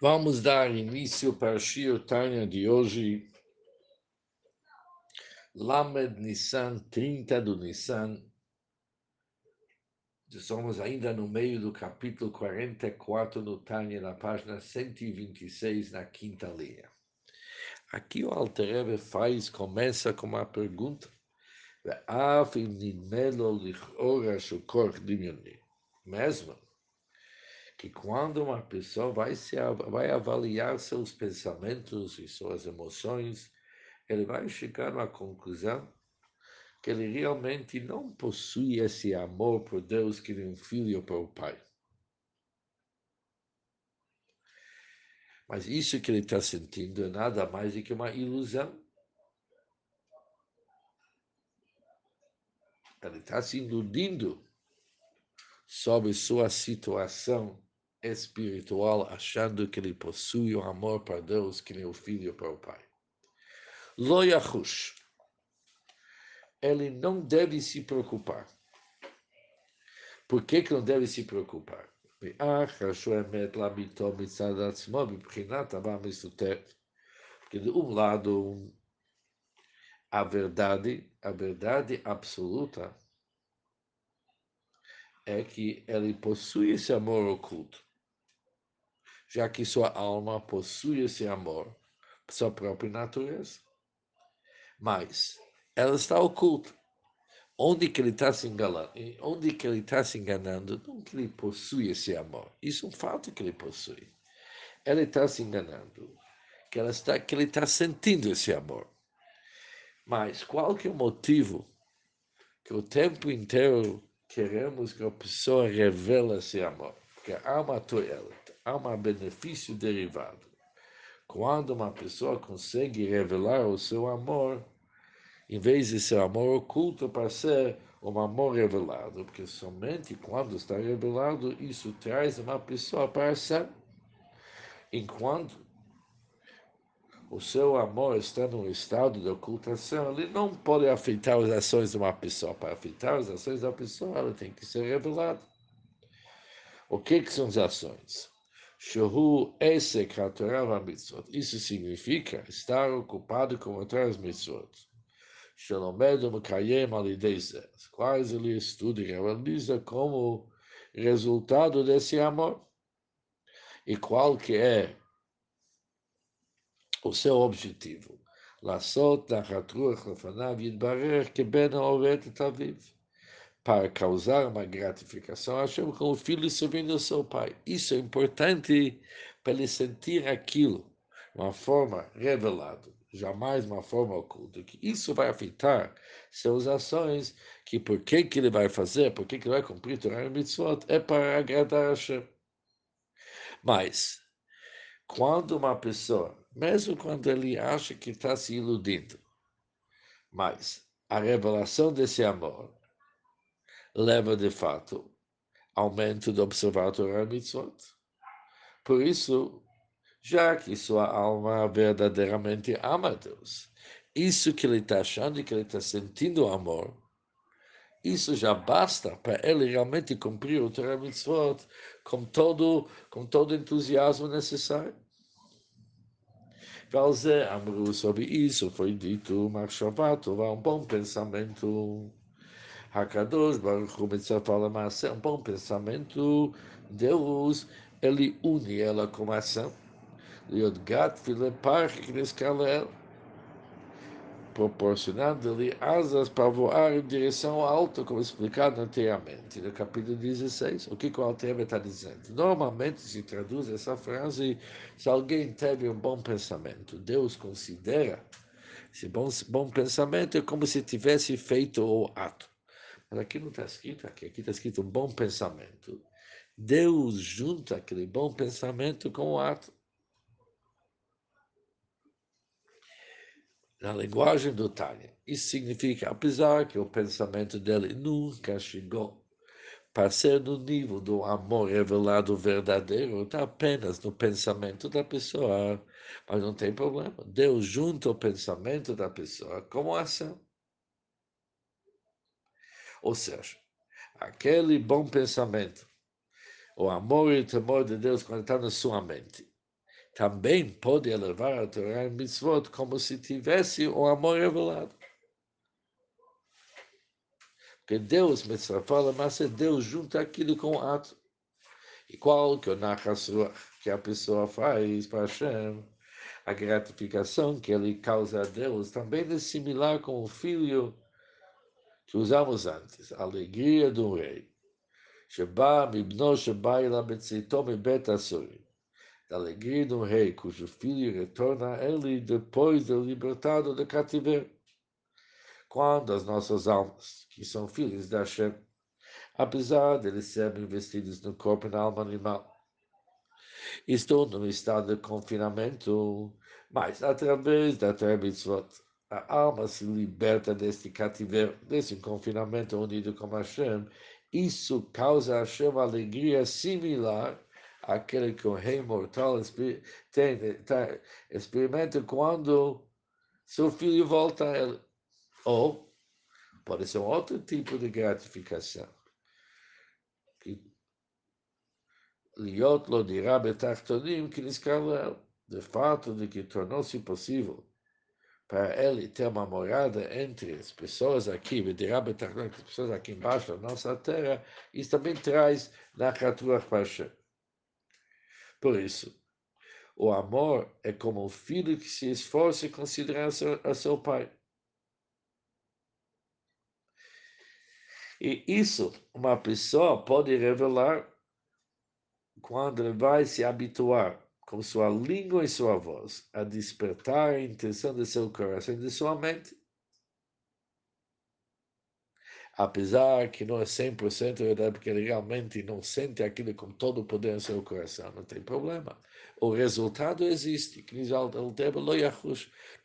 Vamos dar início para o Shir Tanya de hoje, Lamed Nissan, 30 do Nissan. Estamos ainda no meio do capítulo 44 do Tanya, na página 126, na quinta linha. Aqui o Alter faz, começa com uma pergunta. Mesmo que quando uma pessoa vai, se, vai avaliar seus pensamentos e suas emoções, ele vai chegar à conclusão que ele realmente não possui esse amor por Deus que um filho para o pai. Mas isso que ele está sentindo é nada mais do que uma ilusão. Ele está se iludindo sobre sua situação espiritual, achando que ele possui o amor para Deus que nem o filho para o pai. Lo yahush. Ele não deve se preocupar. Por que, que não deve se preocupar? Porque de um lado, a verdade, a verdade absoluta é que ele possui esse amor oculto já que sua alma possui esse amor, sua própria natureza. Mas ela está oculta. Onde que ele está se enganando? Onde que ele está se enganando? Não que ele possui esse amor. Isso é um fato que ele possui. Ele está se enganando. Que, ela está, que ele está sentindo esse amor. Mas qual que é o motivo que o tempo inteiro queremos que a pessoa revele esse amor? Porque há uma toalha há um benefício derivado. Quando uma pessoa consegue revelar o seu amor, em vez de ser amor oculto, para ser um amor revelado, porque somente quando está revelado, isso traz uma pessoa para ser. Enquanto o seu amor está num estado de ocultação, ele não pode afetar as ações de uma pessoa. Para afetar as ações da pessoa, ela tem que ser revelada. O que, que são as ações? Isso significa estar ocupado com outras mitzvot. Quais ele estuda e realiza como resultado desse amor? E qual que é o seu objetivo? Lassot nachatruach lefanav yidbarer que ben haovet taviv para causar uma gratificação a Hashem com o filho servindo o seu pai. Isso é importante para ele sentir aquilo, uma forma revelada, jamais uma forma oculta. Que isso vai afetar suas ações, que por que, que ele vai fazer, por que, que ele vai cumprir Torah e Mitzvot, é para agradar a Hashem. Mas, quando uma pessoa, mesmo quando ele acha que está se iludindo, mas a revelação desse amor leva de fato aumento do observar Torah Mitzvot. Por isso, já que sua alma verdadeiramente ama Deus, isso que ele está achando, que ele está sentindo amor, isso já basta para ele realmente cumprir o Torah Mitzvot com todo, com todo entusiasmo necessário. Amru sobre isso foi dito, Machshavat, um bom pensamento. Hakadosh Baruch Hu Maaseh, um bom pensamento, Deus, ele une ela com a ação. Liodgat Filepar Kneskalel, proporcionando-lhe asas para voar em direção alta, como explicado anteriormente, no capítulo 16. O que, que o Alter está dizendo? Normalmente se traduz essa frase, se alguém teve um bom pensamento, Deus considera esse bom, bom pensamento é como se tivesse feito o ato. Aqui não está escrito, aqui está escrito um bom pensamento. Deus junta aquele bom pensamento com o ato. Na linguagem do Tânia, isso significa, apesar que o pensamento dele nunca chegou para ser no nível do amor revelado verdadeiro, está apenas no pensamento da pessoa. Mas não tem problema. Deus junta o pensamento da pessoa com a ação. Ou seja, aquele bom pensamento, o amor e o temor de Deus quando está na sua mente, também pode elevar a Torá em mitzvot como se tivesse o amor revelado. Porque Deus, fala, mas é Deus junta aquilo com o ato. Igual que o Nachasruach, que a pessoa faz para Hashem, a gratificação que ele causa a Deus, também é similar com o filho que usamos antes, a alegria do rei. Mibno sheba ila betzito mibet asurim. Da alegria do rei, cujo filho retorna a ele depois de libertado do cativeiro. Quando as nossas almas, que são filhos da Hashem, apesar de eles serem investidos no corpo e na alma animal, estão num estado de confinamento, mas através da Torah Mitzvot, a alma se liberta deste cativeiro, desse confinamento unido com Hashem, isso causa a Hashem alegria similar àquele que o rei mortal tá, experimenta quando seu filho volta a ele. Ou pode ser um outro tipo de gratificação. Liot lo dirá betachtonim que lhes de fato de que tornou-se possível para ele ter uma morada entre as pessoas aqui, as pessoas aqui embaixo da nossa terra, isso também traz na Katuach Pasha. Por isso, o amor é como um filho que se esforça em considerar seu, a seu pai. E isso uma pessoa pode revelar quando vai se habituar com sua língua e sua voz, a despertar a intenção de seu coração e de sua mente. Apesar que não é 100% verdade, porque realmente não sente aquilo com todo o poder em seu coração, não tem problema. O resultado existe,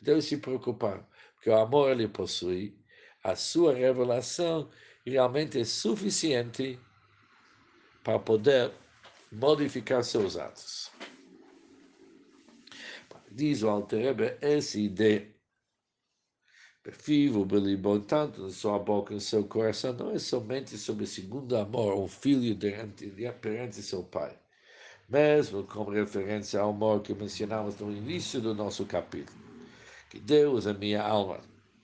deve se preocupar, porque o amor ele possui, a sua revelação realmente é suficiente para poder modificar seus atos diz o Alterebe, essa ideia, vivo, belibon, tanto na sua boca, no seu coração, não é somente sobre o segundo amor, um filho perante, perante seu pai, mesmo como referência ao amor que mencionamos no início do nosso capítulo, que Deus é minha alma,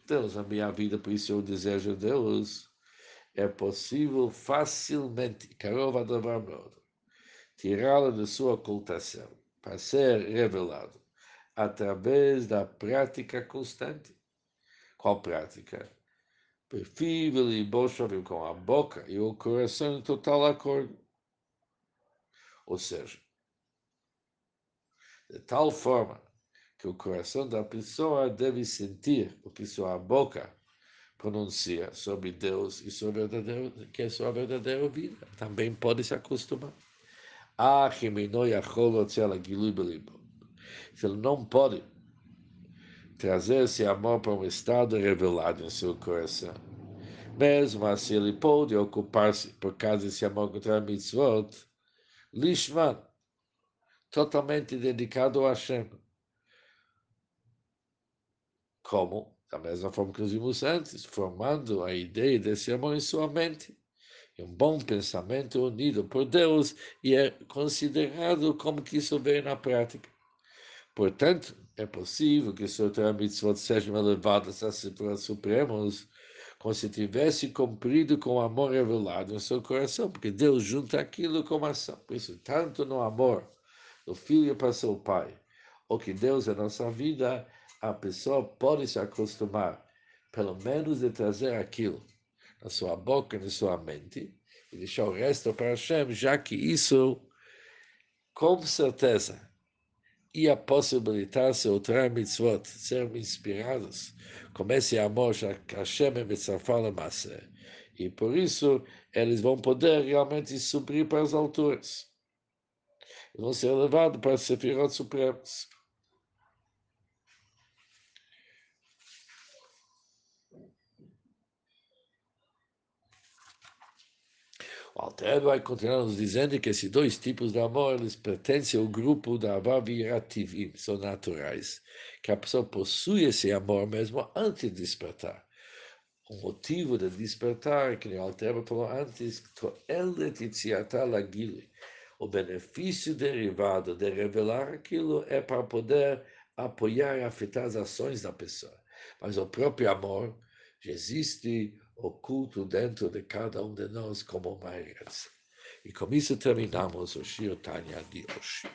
Deus é minha vida, por isso eu desejo Deus, é possível facilmente, Karova tirá-lo de sua ocultação, para ser revelado através da prática constante. Qual prática? Perfível e bochove com a boca e o coração em total acordo. Ou seja, de tal forma que o coração da pessoa deve sentir o que sua boca pronuncia sobre Deus e sua verdadeira, que é sua verdadeira vida. Também pode se acostumar. Ah, que me não se ele não pode trazer esse amor para um estado revelado em seu coração. Mesmo assim, ele pode ocupar-se, por causa desse amor contra a mitzvot, lishman, totalmente dedicado a Hashem. Como? Da mesma forma que vimos antes, formando a ideia desse amor em sua mente. Um bom pensamento unido por Deus e é considerado como que isso vem na prática. Portanto, é possível que seu mitzvot sejam elevados a cifras supremos como se tivesse cumprido com o amor revelado em seu coração, porque Deus junta aquilo com a ação. Por isso, tanto no amor do filho para seu pai, ou que Deus é nossa vida, a pessoa pode se acostumar, pelo menos, de trazer aquilo na sua boca e na sua mente, e deixar o resto para Hashem, já que isso, com certeza, ia possibilitar seu Torah mitzvot serem inspirados com esse amor que Hashem e Mitzvah Massa. E por isso eles vão poder realmente subir para as alturas. E vão ser levados para as Sefirot Supremas. O Alter vai continuar nos dizendo que esses dois tipos de amor eles pertencem ao grupo da Avavirativim, são naturais, que a pessoa possui esse amor mesmo antes de despertar. O motivo de despertar, que o Alter falou antes, O benefício derivado de revelar aquilo é para poder apoiar e afetar as ações da pessoa. Mas o próprio amor já existe oculto dentro de cada um de nós como uma. E com isso terminamos o Shir Tanya de hoje.